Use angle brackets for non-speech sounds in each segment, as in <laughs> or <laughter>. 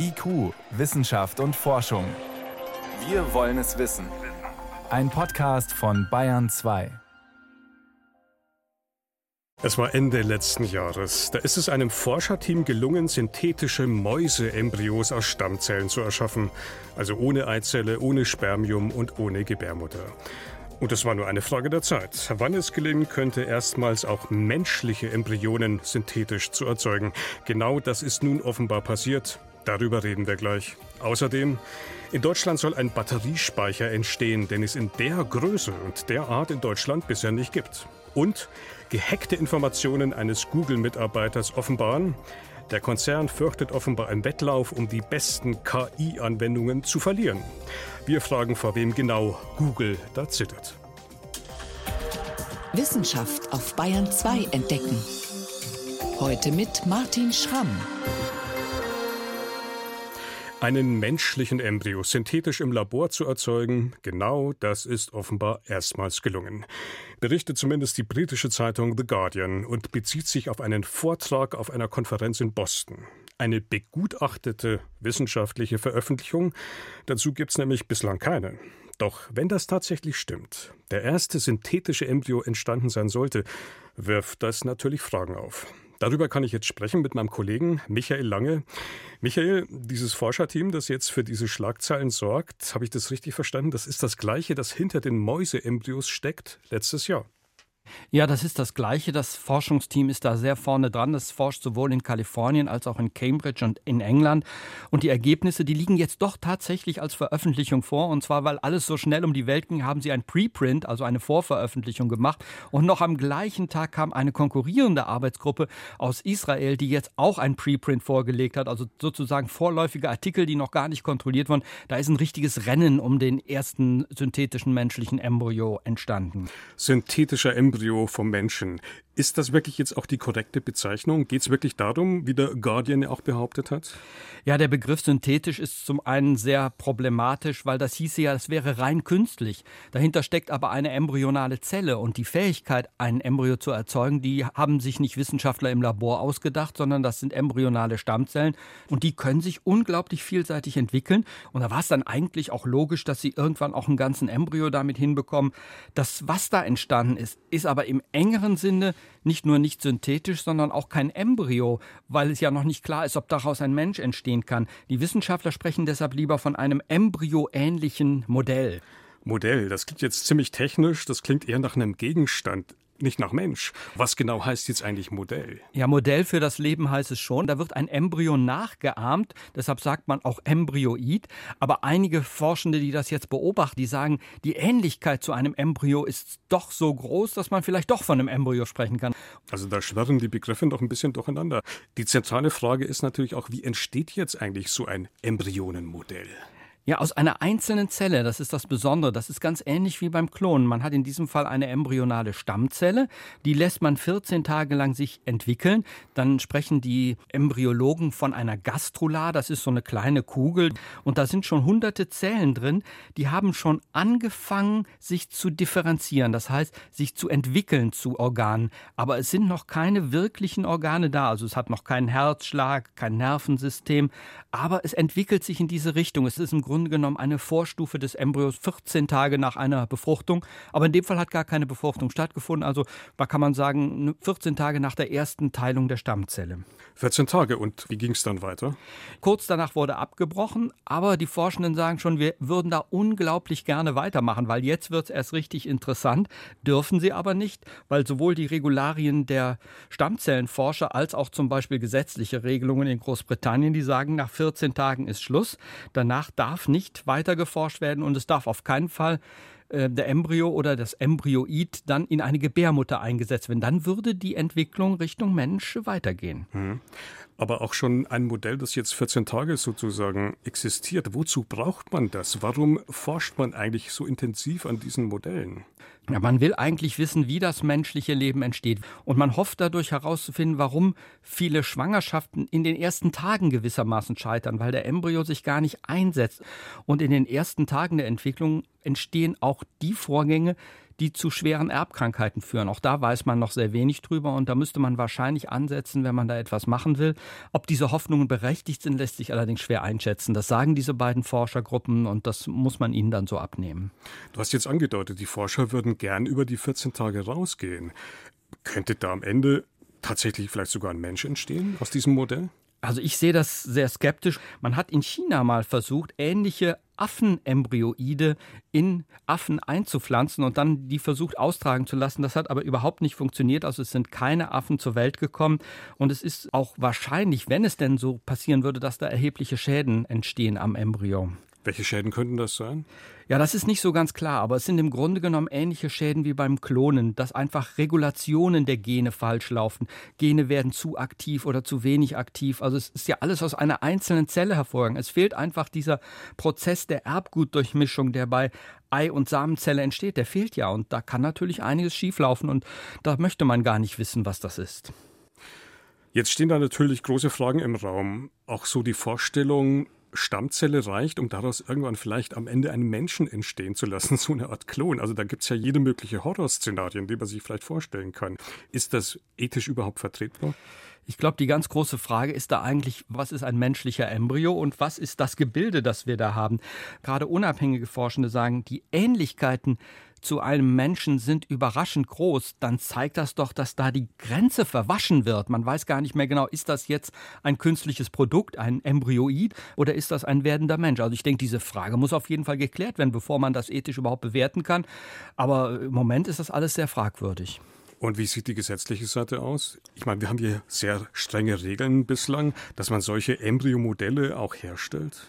IQ, Wissenschaft und Forschung. Wir wollen es wissen. Ein Podcast von Bayern 2. Es war Ende letzten Jahres. Da ist es einem Forscherteam gelungen, synthetische Mäuseembryos aus Stammzellen zu erschaffen. Also ohne Eizelle, ohne Spermium und ohne Gebärmutter. Und es war nur eine Frage der Zeit, wann es gelingen könnte, erstmals auch menschliche Embryonen synthetisch zu erzeugen. Genau das ist nun offenbar passiert. Darüber reden wir gleich. Außerdem, in Deutschland soll ein Batteriespeicher entstehen, den es in der Größe und der Art in Deutschland bisher nicht gibt. Und gehackte Informationen eines Google-Mitarbeiters offenbaren, der Konzern fürchtet offenbar einen Wettlauf, um die besten KI-Anwendungen zu verlieren. Wir fragen, vor wem genau Google da zittert. Wissenschaft auf Bayern 2 entdecken. Heute mit Martin Schramm. Einen menschlichen Embryo synthetisch im Labor zu erzeugen, genau das ist offenbar erstmals gelungen. Berichtet zumindest die britische Zeitung The Guardian und bezieht sich auf einen Vortrag auf einer Konferenz in Boston. Eine begutachtete wissenschaftliche Veröffentlichung. Dazu gibt es nämlich bislang keine. Doch wenn das tatsächlich stimmt, der erste synthetische Embryo entstanden sein sollte, wirft das natürlich Fragen auf. Darüber kann ich jetzt sprechen mit meinem Kollegen Michael Lange. Michael, dieses Forscherteam, das jetzt für diese Schlagzeilen sorgt, habe ich das richtig verstanden? Das ist das gleiche, das hinter den Mäuseembryos steckt, letztes Jahr. Ja, das ist das Gleiche. Das Forschungsteam ist da sehr vorne dran. Das forscht sowohl in Kalifornien als auch in Cambridge und in England. Und die Ergebnisse, die liegen jetzt doch tatsächlich als Veröffentlichung vor. Und zwar, weil alles so schnell um die Welt ging, haben sie ein Preprint, also eine Vorveröffentlichung gemacht. Und noch am gleichen Tag kam eine konkurrierende Arbeitsgruppe aus Israel, die jetzt auch ein Preprint vorgelegt hat. Also sozusagen vorläufige Artikel, die noch gar nicht kontrolliert wurden. Da ist ein richtiges Rennen um den ersten synthetischen menschlichen Embryo entstanden. Synthetischer Embryo Embryo vom Menschen. Ist das wirklich jetzt auch die korrekte Bezeichnung? Geht es wirklich darum, wie der Guardian auch behauptet hat? Ja, der Begriff synthetisch ist zum einen sehr problematisch, weil das hieße ja, es wäre rein künstlich. Dahinter steckt aber eine embryonale Zelle und die Fähigkeit, ein Embryo zu erzeugen, die haben sich nicht Wissenschaftler im Labor ausgedacht, sondern das sind embryonale Stammzellen und die können sich unglaublich vielseitig entwickeln. Und da war es dann eigentlich auch logisch, dass sie irgendwann auch einen ganzen Embryo damit hinbekommen. Das, was da entstanden ist, ist aber im engeren Sinne nicht nur nicht synthetisch, sondern auch kein Embryo, weil es ja noch nicht klar ist, ob daraus ein Mensch entstehen kann. Die Wissenschaftler sprechen deshalb lieber von einem embryoähnlichen Modell. Modell, das klingt jetzt ziemlich technisch, das klingt eher nach einem Gegenstand nicht nach Mensch. Was genau heißt jetzt eigentlich Modell? Ja, Modell für das Leben heißt es schon. Da wird ein Embryo nachgeahmt, deshalb sagt man auch Embryoid. Aber einige Forschende, die das jetzt beobachten, die sagen, die Ähnlichkeit zu einem Embryo ist doch so groß, dass man vielleicht doch von einem Embryo sprechen kann. Also da schwirren die Begriffe noch ein bisschen durcheinander. Die zentrale Frage ist natürlich auch, wie entsteht jetzt eigentlich so ein Embryonenmodell? Ja, aus einer einzelnen Zelle, das ist das Besondere. Das ist ganz ähnlich wie beim Klonen. Man hat in diesem Fall eine embryonale Stammzelle, die lässt man 14 Tage lang sich entwickeln. Dann sprechen die Embryologen von einer Gastrula, das ist so eine kleine Kugel. Und da sind schon hunderte Zellen drin, die haben schon angefangen, sich zu differenzieren, das heißt, sich zu entwickeln zu Organen. Aber es sind noch keine wirklichen Organe da. Also es hat noch keinen Herzschlag, kein Nervensystem. Aber es entwickelt sich in diese Richtung. Es ist im Grunde Grunde genommen eine Vorstufe des Embryos 14 Tage nach einer Befruchtung. Aber in dem Fall hat gar keine Befruchtung stattgefunden. Also da kann man sagen, 14 Tage nach der ersten Teilung der Stammzelle. 14 Tage und wie ging es dann weiter? Kurz danach wurde abgebrochen, aber die Forschenden sagen schon, wir würden da unglaublich gerne weitermachen, weil jetzt wird es erst richtig interessant. Dürfen sie aber nicht, weil sowohl die Regularien der Stammzellenforscher als auch zum Beispiel gesetzliche Regelungen in Großbritannien, die sagen, nach 14 Tagen ist Schluss. Danach darf nicht weiter geforscht werden und es darf auf keinen Fall äh, der Embryo oder das Embryoid dann in eine Gebärmutter eingesetzt werden. Dann würde die Entwicklung Richtung Mensch weitergehen. Mhm. Aber auch schon ein Modell, das jetzt 14 Tage sozusagen existiert. Wozu braucht man das? Warum forscht man eigentlich so intensiv an diesen Modellen? Ja, man will eigentlich wissen, wie das menschliche Leben entsteht. Und man hofft dadurch herauszufinden, warum viele Schwangerschaften in den ersten Tagen gewissermaßen scheitern, weil der Embryo sich gar nicht einsetzt. Und in den ersten Tagen der Entwicklung entstehen auch die Vorgänge, die zu schweren Erbkrankheiten führen. Auch da weiß man noch sehr wenig drüber und da müsste man wahrscheinlich ansetzen, wenn man da etwas machen will. Ob diese Hoffnungen berechtigt sind, lässt sich allerdings schwer einschätzen. Das sagen diese beiden Forschergruppen und das muss man ihnen dann so abnehmen. Du hast jetzt angedeutet, die Forscher würden gern über die 14 Tage rausgehen. Könnte da am Ende tatsächlich vielleicht sogar ein Mensch entstehen aus diesem Modell? Also ich sehe das sehr skeptisch. Man hat in China mal versucht, ähnliche Affenembryoide in Affen einzupflanzen und dann die versucht austragen zu lassen. Das hat aber überhaupt nicht funktioniert. Also es sind keine Affen zur Welt gekommen. Und es ist auch wahrscheinlich, wenn es denn so passieren würde, dass da erhebliche Schäden entstehen am Embryo. Welche Schäden könnten das sein? Ja, das ist nicht so ganz klar, aber es sind im Grunde genommen ähnliche Schäden wie beim Klonen, dass einfach Regulationen der Gene falsch laufen. Gene werden zu aktiv oder zu wenig aktiv. Also es ist ja alles aus einer einzelnen Zelle hervorgegangen. Es fehlt einfach dieser Prozess der Erbgutdurchmischung, der bei Ei- und Samenzelle entsteht. Der fehlt ja und da kann natürlich einiges schieflaufen und da möchte man gar nicht wissen, was das ist. Jetzt stehen da natürlich große Fragen im Raum. Auch so die Vorstellung, Stammzelle reicht, um daraus irgendwann vielleicht am Ende einen Menschen entstehen zu lassen, <laughs> so eine Art Klon. Also da gibt es ja jede mögliche Horrorszenarien, die man sich vielleicht vorstellen kann. Ist das ethisch überhaupt vertretbar? Ich glaube, die ganz große Frage ist da eigentlich, was ist ein menschlicher Embryo und was ist das Gebilde, das wir da haben? Gerade unabhängige Forschende sagen, die Ähnlichkeiten zu einem Menschen sind überraschend groß, dann zeigt das doch, dass da die Grenze verwaschen wird. Man weiß gar nicht mehr genau, ist das jetzt ein künstliches Produkt, ein Embryoid oder ist das ein werdender Mensch? Also ich denke, diese Frage muss auf jeden Fall geklärt werden, bevor man das ethisch überhaupt bewerten kann. Aber im Moment ist das alles sehr fragwürdig. Und wie sieht die gesetzliche Seite aus? Ich meine, wir haben hier sehr strenge Regeln bislang, dass man solche Embryomodelle auch herstellt.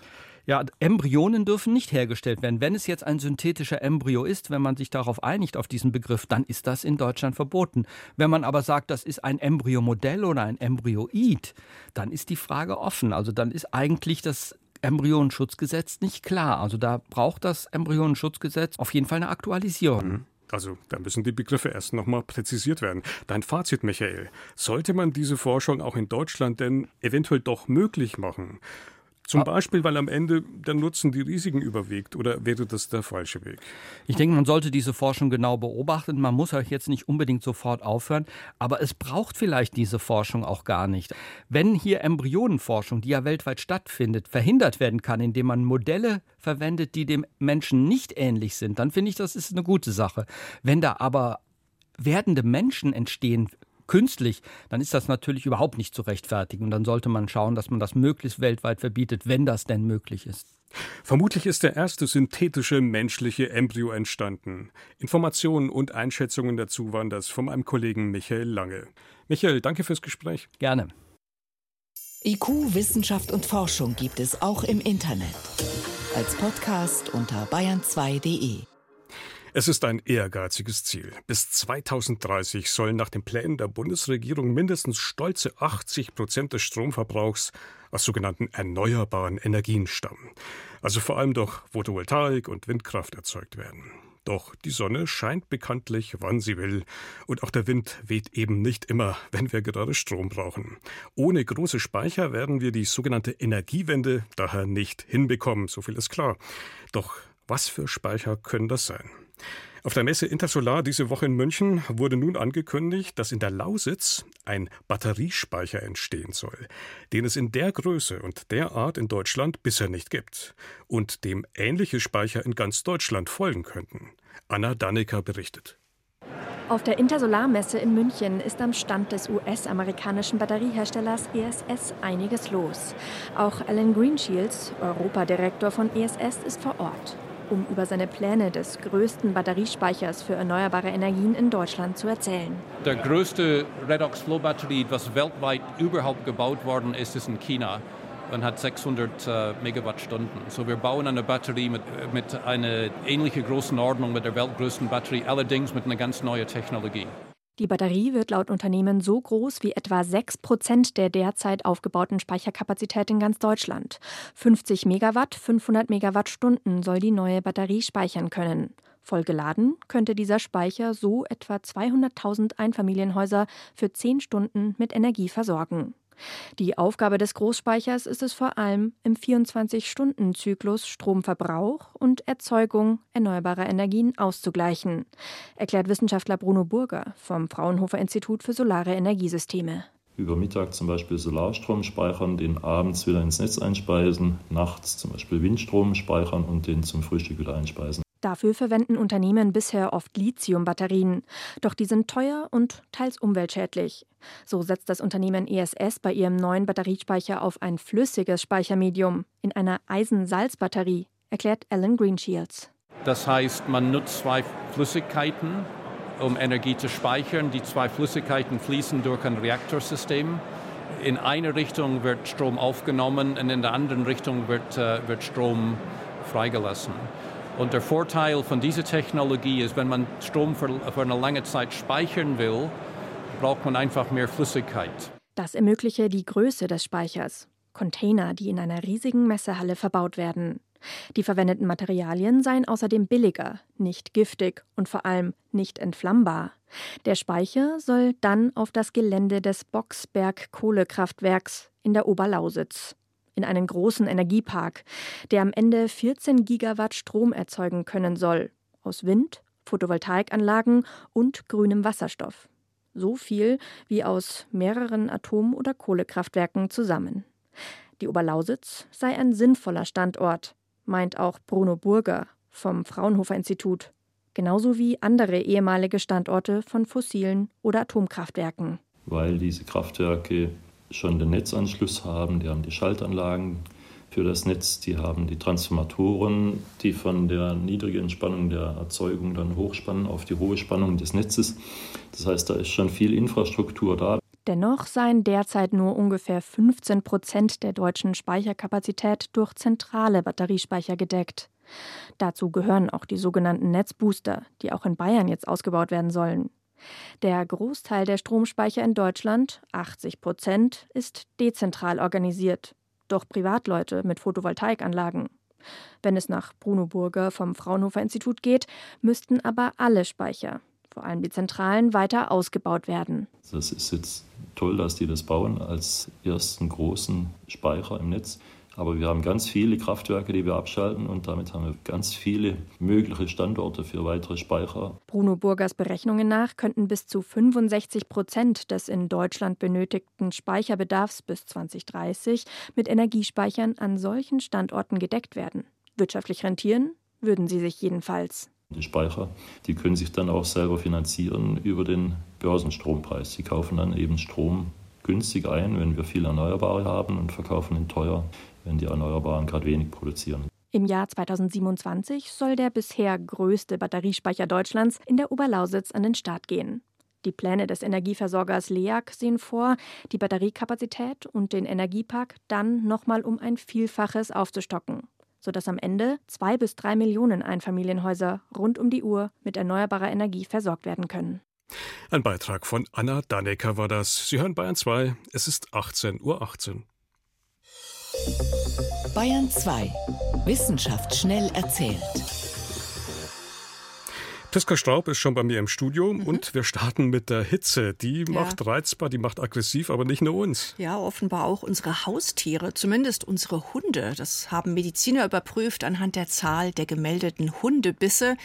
Ja, Embryonen dürfen nicht hergestellt werden. Wenn es jetzt ein synthetischer Embryo ist, wenn man sich darauf einigt, auf diesen Begriff, dann ist das in Deutschland verboten. Wenn man aber sagt, das ist ein Embryomodell oder ein Embryoid, dann ist die Frage offen. Also dann ist eigentlich das Embryonenschutzgesetz nicht klar. Also da braucht das Embryonenschutzgesetz auf jeden Fall eine Aktualisierung. Mhm. Also da müssen die Begriffe erst nochmal präzisiert werden. Dein Fazit, Michael. Sollte man diese Forschung auch in Deutschland denn eventuell doch möglich machen? Zum Beispiel, weil am Ende der Nutzen die Risiken überwiegt oder wäre das der falsche Weg? Ich denke, man sollte diese Forschung genau beobachten. Man muss auch jetzt nicht unbedingt sofort aufhören, aber es braucht vielleicht diese Forschung auch gar nicht. Wenn hier Embryonenforschung, die ja weltweit stattfindet, verhindert werden kann, indem man Modelle verwendet, die dem Menschen nicht ähnlich sind, dann finde ich, das ist eine gute Sache. Wenn da aber werdende Menschen entstehen, künstlich, dann ist das natürlich überhaupt nicht zu rechtfertigen. Und dann sollte man schauen, dass man das möglichst weltweit verbietet, wenn das denn möglich ist. Vermutlich ist der erste synthetische menschliche Embryo entstanden. Informationen und Einschätzungen dazu waren das von meinem Kollegen Michael Lange. Michael, danke fürs Gespräch. Gerne. IQ, Wissenschaft und Forschung gibt es auch im Internet. Als Podcast unter bayern2.de. Es ist ein ehrgeiziges Ziel. Bis 2030 sollen nach den Plänen der Bundesregierung mindestens stolze 80 Prozent des Stromverbrauchs aus sogenannten erneuerbaren Energien stammen. Also vor allem durch Photovoltaik und Windkraft erzeugt werden. Doch die Sonne scheint bekanntlich, wann sie will, und auch der Wind weht eben nicht immer, <laughs> wenn wir gerade Strom brauchen. Ohne große Speicher werden wir die sogenannte Energiewende daher nicht hinbekommen, so viel ist klar. Doch was für Speicher können das sein? Auf der Messe Intersolar diese Woche in München wurde nun angekündigt, dass in der Lausitz ein Batteriespeicher entstehen soll, den es in der Größe und der Art in Deutschland bisher nicht gibt und dem ähnliche Speicher in ganz Deutschland folgen könnten. Anna Dannecker berichtet. Auf der Intersolarmesse in München ist am Stand des US-amerikanischen Batterieherstellers ESS einiges los. Auch Alan Greenshields, Europadirektor von ESS, ist vor Ort um über seine Pläne des größten Batteriespeichers für erneuerbare Energien in Deutschland zu erzählen. Der größte Redox Flow Batterie, was weltweit überhaupt gebaut worden ist, ist in China und hat 600 äh, Megawattstunden. So wir bauen eine Batterie mit, mit einer ähnlichen Größenordnung mit der weltgrößten Batterie, allerdings mit einer ganz neuen Technologie. Die Batterie wird laut Unternehmen so groß wie etwa 6 Prozent der derzeit aufgebauten Speicherkapazität in ganz Deutschland. 50 Megawatt, 500 Megawattstunden soll die neue Batterie speichern können. Vollgeladen könnte dieser Speicher so etwa 200.000 Einfamilienhäuser für 10 Stunden mit Energie versorgen. Die Aufgabe des Großspeichers ist es vor allem, im 24-Stunden-Zyklus Stromverbrauch und Erzeugung erneuerbarer Energien auszugleichen, erklärt Wissenschaftler Bruno Burger vom Fraunhofer Institut für Solare Energiesysteme über Mittag zum Beispiel Solarstrom speichern, den abends wieder ins Netz einspeisen, nachts zum Beispiel Windstrom speichern und den zum Frühstück wieder einspeisen. Dafür verwenden Unternehmen bisher oft Lithiumbatterien. Doch die sind teuer und teils umweltschädlich. So setzt das Unternehmen ESS bei ihrem neuen Batteriespeicher auf ein flüssiges Speichermedium in einer Eisensalzbatterie, erklärt Alan Greenshields. Das heißt, man nutzt zwei Flüssigkeiten, um Energie zu speichern. Die zwei Flüssigkeiten fließen durch ein Reaktorsystem. In eine Richtung wird Strom aufgenommen und in der anderen Richtung wird, äh, wird Strom freigelassen. Und der Vorteil von dieser Technologie ist, wenn man Strom für, für eine lange Zeit speichern will, braucht man einfach mehr Flüssigkeit. Das ermögliche die Größe des Speichers. Container, die in einer riesigen Messehalle verbaut werden. Die verwendeten Materialien seien außerdem billiger, nicht giftig und vor allem nicht entflammbar. Der Speicher soll dann auf das Gelände des Boxberg Kohlekraftwerks in der Oberlausitz in einen großen Energiepark, der am Ende 14 Gigawatt Strom erzeugen können soll. Aus Wind, Photovoltaikanlagen und grünem Wasserstoff. So viel wie aus mehreren Atom- oder Kohlekraftwerken zusammen. Die Oberlausitz sei ein sinnvoller Standort, meint auch Bruno Burger vom Fraunhofer Institut, genauso wie andere ehemalige Standorte von fossilen oder Atomkraftwerken. Weil diese Kraftwerke schon den Netzanschluss haben, die haben die Schaltanlagen für das Netz, die haben die Transformatoren, die von der niedrigen Spannung der Erzeugung dann hochspannen auf die hohe Spannung des Netzes. Das heißt, da ist schon viel Infrastruktur da. Dennoch seien derzeit nur ungefähr 15 Prozent der deutschen Speicherkapazität durch zentrale Batteriespeicher gedeckt. Dazu gehören auch die sogenannten Netzbooster, die auch in Bayern jetzt ausgebaut werden sollen. Der Großteil der Stromspeicher in Deutschland, 80 Prozent, ist dezentral organisiert, durch Privatleute mit Photovoltaikanlagen. Wenn es nach Bruno Burger vom Fraunhofer Institut geht, müssten aber alle Speicher, vor allem die zentralen, weiter ausgebaut werden. Das ist jetzt toll, dass die das bauen als ersten großen Speicher im Netz. Aber wir haben ganz viele Kraftwerke, die wir abschalten und damit haben wir ganz viele mögliche Standorte für weitere Speicher. Bruno Burgers Berechnungen nach könnten bis zu 65 Prozent des in Deutschland benötigten Speicherbedarfs bis 2030 mit Energiespeichern an solchen Standorten gedeckt werden. Wirtschaftlich rentieren würden sie sich jedenfalls. Die Speicher, die können sich dann auch selber finanzieren über den Börsenstrompreis. Sie kaufen dann eben Strom günstig ein, wenn wir viel Erneuerbare haben und verkaufen ihn teuer, wenn die Erneuerbaren gerade wenig produzieren. Im Jahr 2027 soll der bisher größte Batteriespeicher Deutschlands in der Oberlausitz an den Start gehen. Die Pläne des Energieversorgers LEAG sehen vor, die Batteriekapazität und den Energiepark dann nochmal um ein Vielfaches aufzustocken, sodass am Ende zwei bis drei Millionen Einfamilienhäuser rund um die Uhr mit erneuerbarer Energie versorgt werden können. Ein Beitrag von Anna Dannecker war das. Sie hören Bayern 2. Es ist 18.18 Uhr. 18. Bayern 2. Wissenschaft schnell erzählt. Priska Straub ist schon bei mir im Studio mhm. und wir starten mit der Hitze. Die ja. macht reizbar, die macht aggressiv, aber nicht nur uns. Ja, offenbar auch unsere Haustiere, zumindest unsere Hunde. Das haben Mediziner überprüft anhand der Zahl der gemeldeten Hundebisse.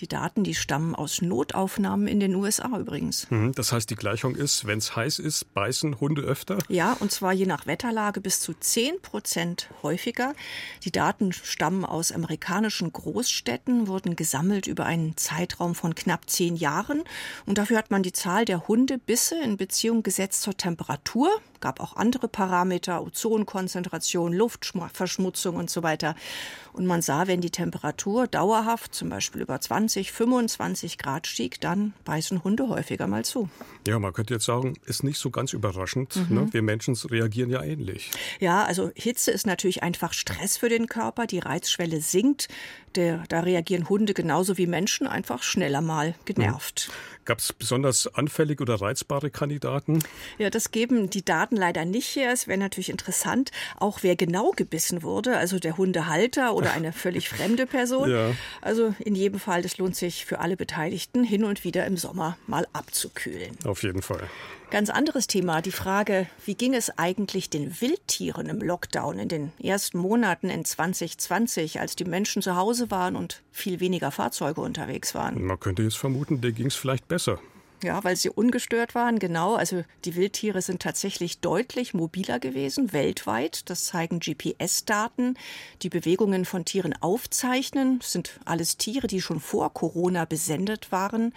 Die Daten, die stammen aus Notaufnahmen in den USA übrigens. Mhm, das heißt, die Gleichung ist, wenn es heiß ist, beißen Hunde öfter? Ja, und zwar je nach Wetterlage bis zu 10 Prozent häufiger. Die Daten stammen aus amerikanischen Großstädten, wurden gesammelt über einen Zeitraum von knapp zehn Jahren. Und dafür hat man die Zahl der Hundebisse in Beziehung gesetzt zur Temperatur gab auch andere Parameter, Ozonkonzentration, Luftverschmutzung und so weiter. Und man sah, wenn die Temperatur dauerhaft, zum Beispiel über 20, 25 Grad stieg, dann beißen Hunde häufiger mal zu. Ja, man könnte jetzt sagen, ist nicht so ganz überraschend. Mhm. Ne? Wir Menschen reagieren ja ähnlich. Ja, also Hitze ist natürlich einfach Stress für den Körper. Die Reizschwelle sinkt. Der, da reagieren Hunde genauso wie Menschen einfach schneller mal genervt. Mhm. Gab es besonders anfällig oder reizbare Kandidaten? Ja, das geben die Daten Daten leider nicht her. Es wäre natürlich interessant, auch wer genau gebissen wurde, also der Hundehalter oder eine <laughs> völlig fremde Person. Ja. Also in jedem Fall, das lohnt sich für alle Beteiligten, hin und wieder im Sommer mal abzukühlen. Auf jeden Fall. Ganz anderes Thema, die Frage, wie ging es eigentlich den Wildtieren im Lockdown in den ersten Monaten in 2020, als die Menschen zu Hause waren und viel weniger Fahrzeuge unterwegs waren? Man könnte jetzt vermuten, der ging es vielleicht besser. Ja, weil sie ungestört waren, genau. Also die Wildtiere sind tatsächlich deutlich mobiler gewesen, weltweit. Das zeigen GPS-Daten, die Bewegungen von Tieren aufzeichnen. Das sind alles Tiere, die schon vor Corona besendet waren.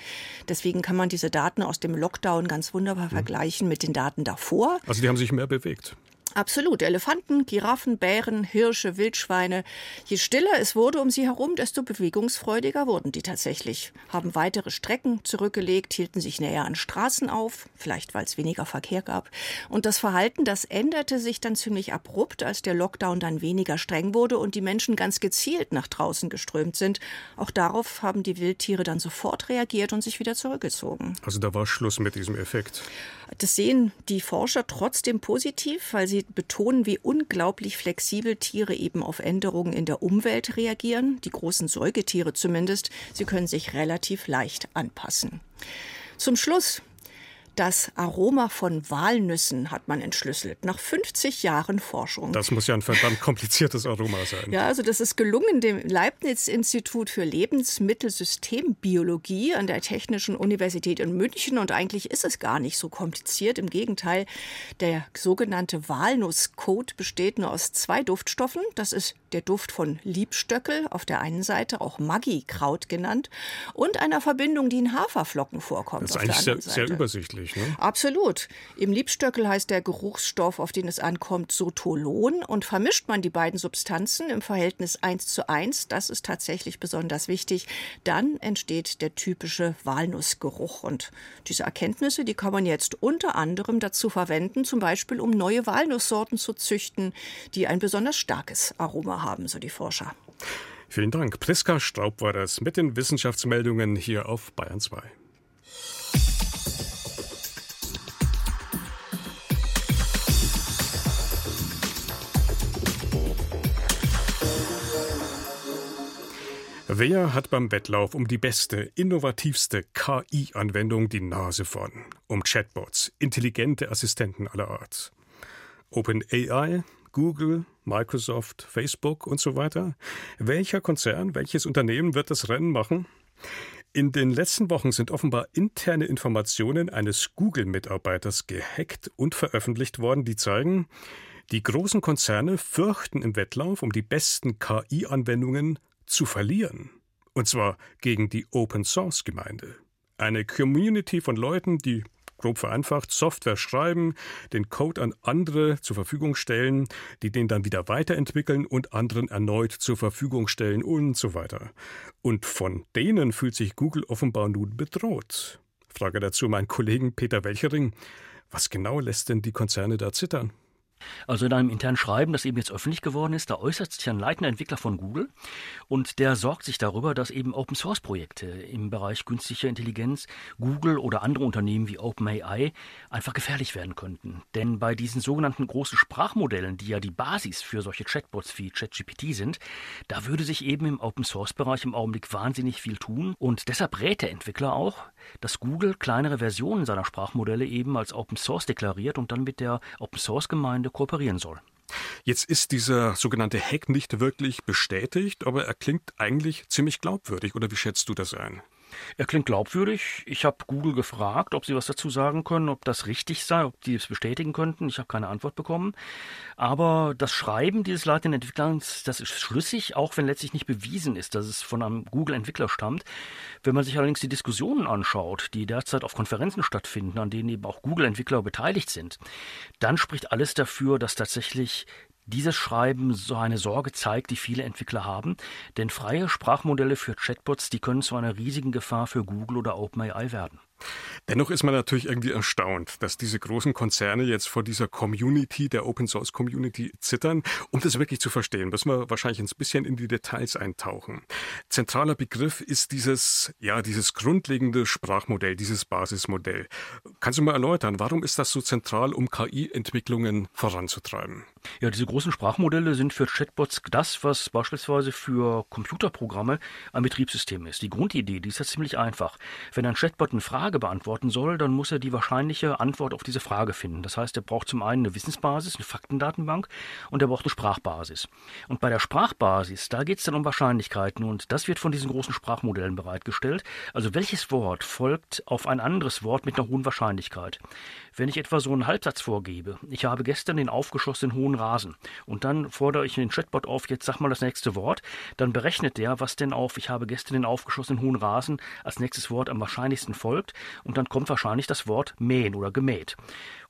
Deswegen kann man diese Daten aus dem Lockdown ganz wunderbar mhm. vergleichen mit den Daten davor. Also die haben sich mehr bewegt. Absolut. Elefanten, Giraffen, Bären, Hirsche, Wildschweine. Je stiller es wurde um sie herum, desto bewegungsfreudiger wurden die tatsächlich. Haben weitere Strecken zurückgelegt, hielten sich näher an Straßen auf, vielleicht weil es weniger Verkehr gab. Und das Verhalten, das änderte sich dann ziemlich abrupt, als der Lockdown dann weniger streng wurde und die Menschen ganz gezielt nach draußen geströmt sind. Auch darauf haben die Wildtiere dann sofort reagiert und sich wieder zurückgezogen. Also da war Schluss mit diesem Effekt. Das sehen die Forscher trotzdem positiv, weil sie betonen, wie unglaublich flexibel Tiere eben auf Änderungen in der Umwelt reagieren, die großen Säugetiere zumindest. Sie können sich relativ leicht anpassen. Zum Schluss das Aroma von Walnüssen hat man entschlüsselt, nach 50 Jahren Forschung. Das muss ja ein verdammt kompliziertes Aroma sein. Ja, also das ist gelungen dem Leibniz-Institut für Lebensmittelsystembiologie an der Technischen Universität in München. Und eigentlich ist es gar nicht so kompliziert. Im Gegenteil, der sogenannte Walnusscode besteht nur aus zwei Duftstoffen. Das ist der Duft von Liebstöckel auf der einen Seite, auch Maggi-Kraut genannt, und einer Verbindung, die in Haferflocken vorkommt. Das ist eigentlich sehr, sehr, übersichtlich. Ne? Absolut. Im Liebstöckel heißt der Geruchsstoff, auf den es ankommt, Sotolon. Und vermischt man die beiden Substanzen im Verhältnis 1 zu 1, das ist tatsächlich besonders wichtig, dann entsteht der typische Walnussgeruch. Und diese Erkenntnisse, die kann man jetzt unter anderem dazu verwenden, zum Beispiel um neue Walnusssorten zu züchten, die ein besonders starkes Aroma haben haben, so die Forscher. Vielen Dank. Priska Straub war das mit den Wissenschaftsmeldungen hier auf Bayern 2. Wer hat beim Wettlauf um die beste, innovativste KI-Anwendung die Nase vorn? Um Chatbots, intelligente Assistenten aller Art. OpenAI, Google, Microsoft, Facebook und so weiter. Welcher Konzern, welches Unternehmen wird das Rennen machen? In den letzten Wochen sind offenbar interne Informationen eines Google-Mitarbeiters gehackt und veröffentlicht worden, die zeigen, die großen Konzerne fürchten im Wettlauf um die besten KI-Anwendungen zu verlieren. Und zwar gegen die Open-Source-Gemeinde. Eine Community von Leuten, die grob vereinfacht, Software schreiben, den Code an andere zur Verfügung stellen, die den dann wieder weiterentwickeln und anderen erneut zur Verfügung stellen und so weiter. Und von denen fühlt sich Google offenbar nun bedroht. Frage dazu meinen Kollegen Peter Welchering. Was genau lässt denn die Konzerne da zittern? Also in einem internen Schreiben, das eben jetzt öffentlich geworden ist, da äußert sich ein leitender Entwickler von Google und der sorgt sich darüber, dass eben Open Source Projekte im Bereich künstlicher Intelligenz Google oder andere Unternehmen wie OpenAI einfach gefährlich werden könnten. Denn bei diesen sogenannten großen Sprachmodellen, die ja die Basis für solche Chatbots wie ChatGPT sind, da würde sich eben im Open Source Bereich im Augenblick wahnsinnig viel tun und deshalb rät der Entwickler auch, dass Google kleinere Versionen seiner Sprachmodelle eben als Open Source deklariert und dann mit der Open Source Gemeinde kooperieren soll. Jetzt ist dieser sogenannte Hack nicht wirklich bestätigt, aber er klingt eigentlich ziemlich glaubwürdig. Oder wie schätzt du das ein? Er klingt glaubwürdig. Ich habe Google gefragt, ob sie was dazu sagen können, ob das richtig sei, ob die es bestätigen könnten. Ich habe keine Antwort bekommen. Aber das Schreiben dieses leitenden Entwicklers, das ist schlüssig, auch wenn letztlich nicht bewiesen ist, dass es von einem Google-Entwickler stammt. Wenn man sich allerdings die Diskussionen anschaut, die derzeit auf Konferenzen stattfinden, an denen eben auch Google-Entwickler beteiligt sind, dann spricht alles dafür, dass tatsächlich dieses Schreiben so eine Sorge zeigt, die viele Entwickler haben, denn freie Sprachmodelle für Chatbots, die können zu einer riesigen Gefahr für Google oder OpenAI werden. Dennoch ist man natürlich irgendwie erstaunt, dass diese großen Konzerne jetzt vor dieser Community, der Open Source Community zittern. Um das wirklich zu verstehen, müssen wir wahrscheinlich ein bisschen in die Details eintauchen. Zentraler Begriff ist dieses, ja, dieses grundlegende Sprachmodell, dieses Basismodell. Kannst du mal erläutern, warum ist das so zentral, um KI-Entwicklungen voranzutreiben? Ja, diese großen Sprachmodelle sind für Chatbots das, was beispielsweise für Computerprogramme ein Betriebssystem ist. Die Grundidee, die ist ja ziemlich einfach. Wenn ein Chatbot eine Frage beantworten soll, dann muss er die wahrscheinliche Antwort auf diese Frage finden. Das heißt, er braucht zum einen eine Wissensbasis, eine Faktendatenbank und er braucht eine Sprachbasis. Und bei der Sprachbasis, da geht es dann um Wahrscheinlichkeiten und das wird von diesen großen Sprachmodellen bereitgestellt. Also welches Wort folgt auf ein anderes Wort mit einer hohen Wahrscheinlichkeit? Wenn ich etwa so einen Halbsatz vorgebe, ich habe gestern den aufgeschossenen hohen Rasen und dann fordere ich den Chatbot auf, jetzt sag mal das nächste Wort, dann berechnet der, was denn auf, ich habe gestern den aufgeschossenen hohen Rasen als nächstes Wort am wahrscheinlichsten folgt und dann kommt wahrscheinlich das Wort mähen oder gemäht.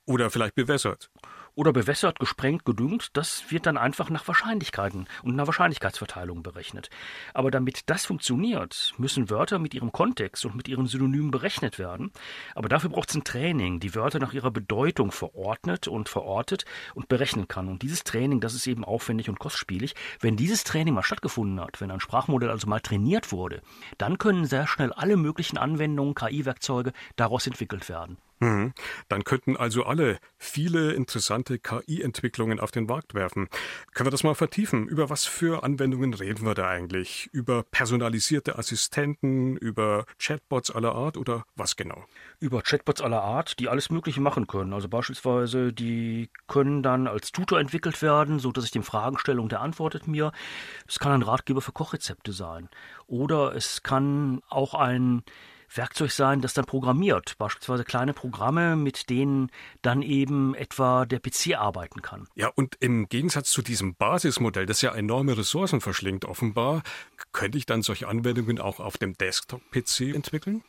Oder vielleicht bewässert oder bewässert, gesprengt, gedüngt, das wird dann einfach nach Wahrscheinlichkeiten und einer Wahrscheinlichkeitsverteilung berechnet. Aber damit das funktioniert, müssen Wörter mit ihrem Kontext und mit ihren Synonymen berechnet werden. Aber dafür braucht es ein Training, die Wörter nach ihrer Bedeutung verordnet und verortet und berechnen kann. Und dieses Training, das ist eben aufwendig und kostspielig. Wenn dieses Training mal stattgefunden hat, wenn ein Sprachmodell also mal trainiert wurde, dann können sehr schnell alle möglichen Anwendungen, KI-Werkzeuge daraus entwickelt werden. Mhm. Dann könnten also alle viele interessante KI-Entwicklungen auf den Markt werfen. Können wir das mal vertiefen? Über was für Anwendungen reden wir da eigentlich? Über personalisierte Assistenten, über Chatbots aller Art oder was genau? Über Chatbots aller Art, die alles Mögliche machen können. Also beispielsweise, die können dann als Tutor entwickelt werden, so dass ich dem Fragen stelle und der antwortet mir. Es kann ein Ratgeber für Kochrezepte sein. Oder es kann auch ein Werkzeug sein, das dann programmiert, beispielsweise kleine Programme, mit denen dann eben etwa der PC arbeiten kann. Ja, und im Gegensatz zu diesem Basismodell, das ja enorme Ressourcen verschlingt, offenbar, könnte ich dann solche Anwendungen auch auf dem Desktop-PC entwickeln?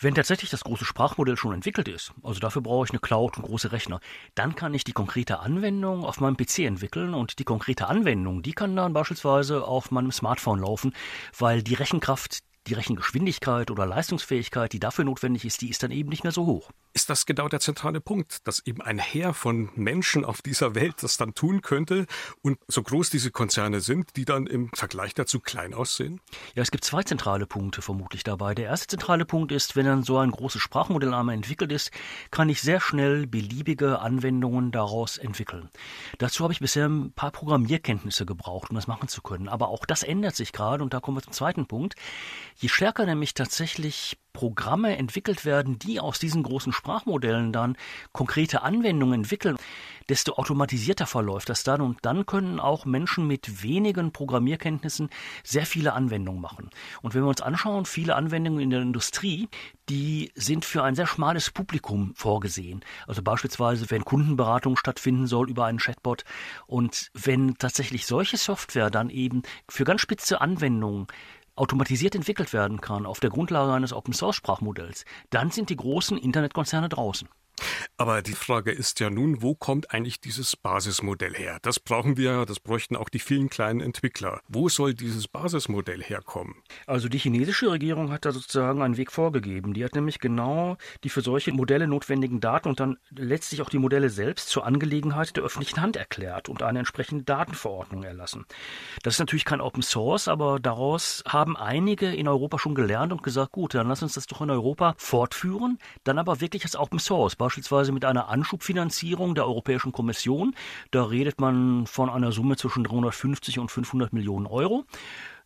Wenn tatsächlich das große Sprachmodell schon entwickelt ist, also dafür brauche ich eine Cloud und große Rechner, dann kann ich die konkrete Anwendung auf meinem PC entwickeln und die konkrete Anwendung, die kann dann beispielsweise auf meinem Smartphone laufen, weil die Rechenkraft, die Rechengeschwindigkeit oder Leistungsfähigkeit, die dafür notwendig ist, die ist dann eben nicht mehr so hoch. Ist das genau der zentrale Punkt, dass eben ein Heer von Menschen auf dieser Welt das dann tun könnte und so groß diese Konzerne sind, die dann im Vergleich dazu klein aussehen? Ja, es gibt zwei zentrale Punkte vermutlich dabei. Der erste zentrale Punkt ist, wenn dann so ein großes Sprachmodell einmal entwickelt ist, kann ich sehr schnell beliebige Anwendungen daraus entwickeln. Dazu habe ich bisher ein paar Programmierkenntnisse gebraucht, um das machen zu können. Aber auch das ändert sich gerade und da kommen wir zum zweiten Punkt. Je stärker nämlich tatsächlich Programme entwickelt werden, die aus diesen großen Sprachmodellen dann konkrete Anwendungen entwickeln, desto automatisierter verläuft das dann und dann können auch Menschen mit wenigen Programmierkenntnissen sehr viele Anwendungen machen. Und wenn wir uns anschauen, viele Anwendungen in der Industrie, die sind für ein sehr schmales Publikum vorgesehen. Also beispielsweise, wenn Kundenberatung stattfinden soll über einen Chatbot und wenn tatsächlich solche Software dann eben für ganz spitze Anwendungen automatisiert entwickelt werden kann auf der Grundlage eines Open-Source-Sprachmodells, dann sind die großen Internetkonzerne draußen. Aber die Frage ist ja nun, wo kommt eigentlich dieses Basismodell her? Das brauchen wir, das bräuchten auch die vielen kleinen Entwickler. Wo soll dieses Basismodell herkommen? Also die chinesische Regierung hat da sozusagen einen Weg vorgegeben. Die hat nämlich genau die für solche Modelle notwendigen Daten und dann letztlich auch die Modelle selbst zur Angelegenheit der öffentlichen Hand erklärt und eine entsprechende Datenverordnung erlassen. Das ist natürlich kein Open Source, aber daraus haben einige in Europa schon gelernt und gesagt, gut, dann lass uns das doch in Europa fortführen, dann aber wirklich als Open Source beispielsweise mit einer Anschubfinanzierung der Europäischen Kommission. Da redet man von einer Summe zwischen 350 und 500 Millionen Euro.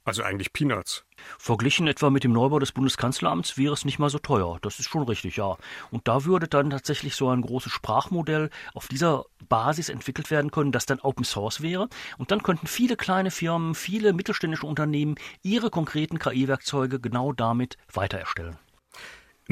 Also eigentlich Peanuts. Verglichen etwa mit dem Neubau des Bundeskanzleramts wäre es nicht mal so teuer. Das ist schon richtig, ja. Und da würde dann tatsächlich so ein großes Sprachmodell auf dieser Basis entwickelt werden können, das dann Open Source wäre. Und dann könnten viele kleine Firmen, viele mittelständische Unternehmen ihre konkreten KI-Werkzeuge genau damit weiter erstellen.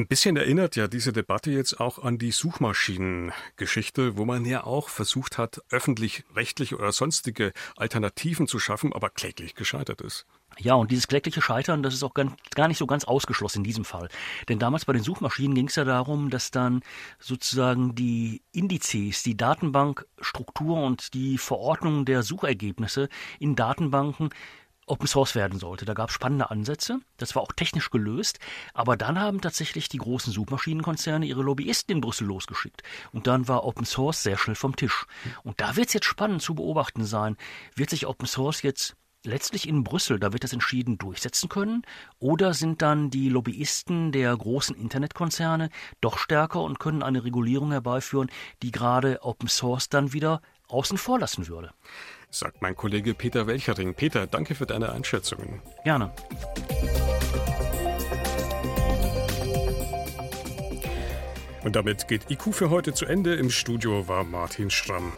Ein bisschen erinnert ja diese Debatte jetzt auch an die Suchmaschinengeschichte, wo man ja auch versucht hat, öffentlich-rechtliche oder sonstige Alternativen zu schaffen, aber kläglich gescheitert ist. Ja, und dieses klägliche Scheitern, das ist auch gar nicht so ganz ausgeschlossen in diesem Fall. Denn damals bei den Suchmaschinen ging es ja darum, dass dann sozusagen die Indizes, die Datenbankstruktur und die Verordnung der Suchergebnisse in Datenbanken Open Source werden sollte. Da gab es spannende Ansätze. Das war auch technisch gelöst. Aber dann haben tatsächlich die großen Suchmaschinenkonzerne ihre Lobbyisten in Brüssel losgeschickt. Und dann war Open Source sehr schnell vom Tisch. Und da wird es jetzt spannend zu beobachten sein. Wird sich Open Source jetzt letztlich in Brüssel, da wird das entschieden durchsetzen können? Oder sind dann die Lobbyisten der großen Internetkonzerne doch stärker und können eine Regulierung herbeiführen, die gerade Open Source dann wieder außen vor lassen würde? Sagt mein Kollege Peter Welchering. Peter, danke für deine Einschätzungen. Gerne. Und damit geht IQ für heute zu Ende. Im Studio war Martin Schramm.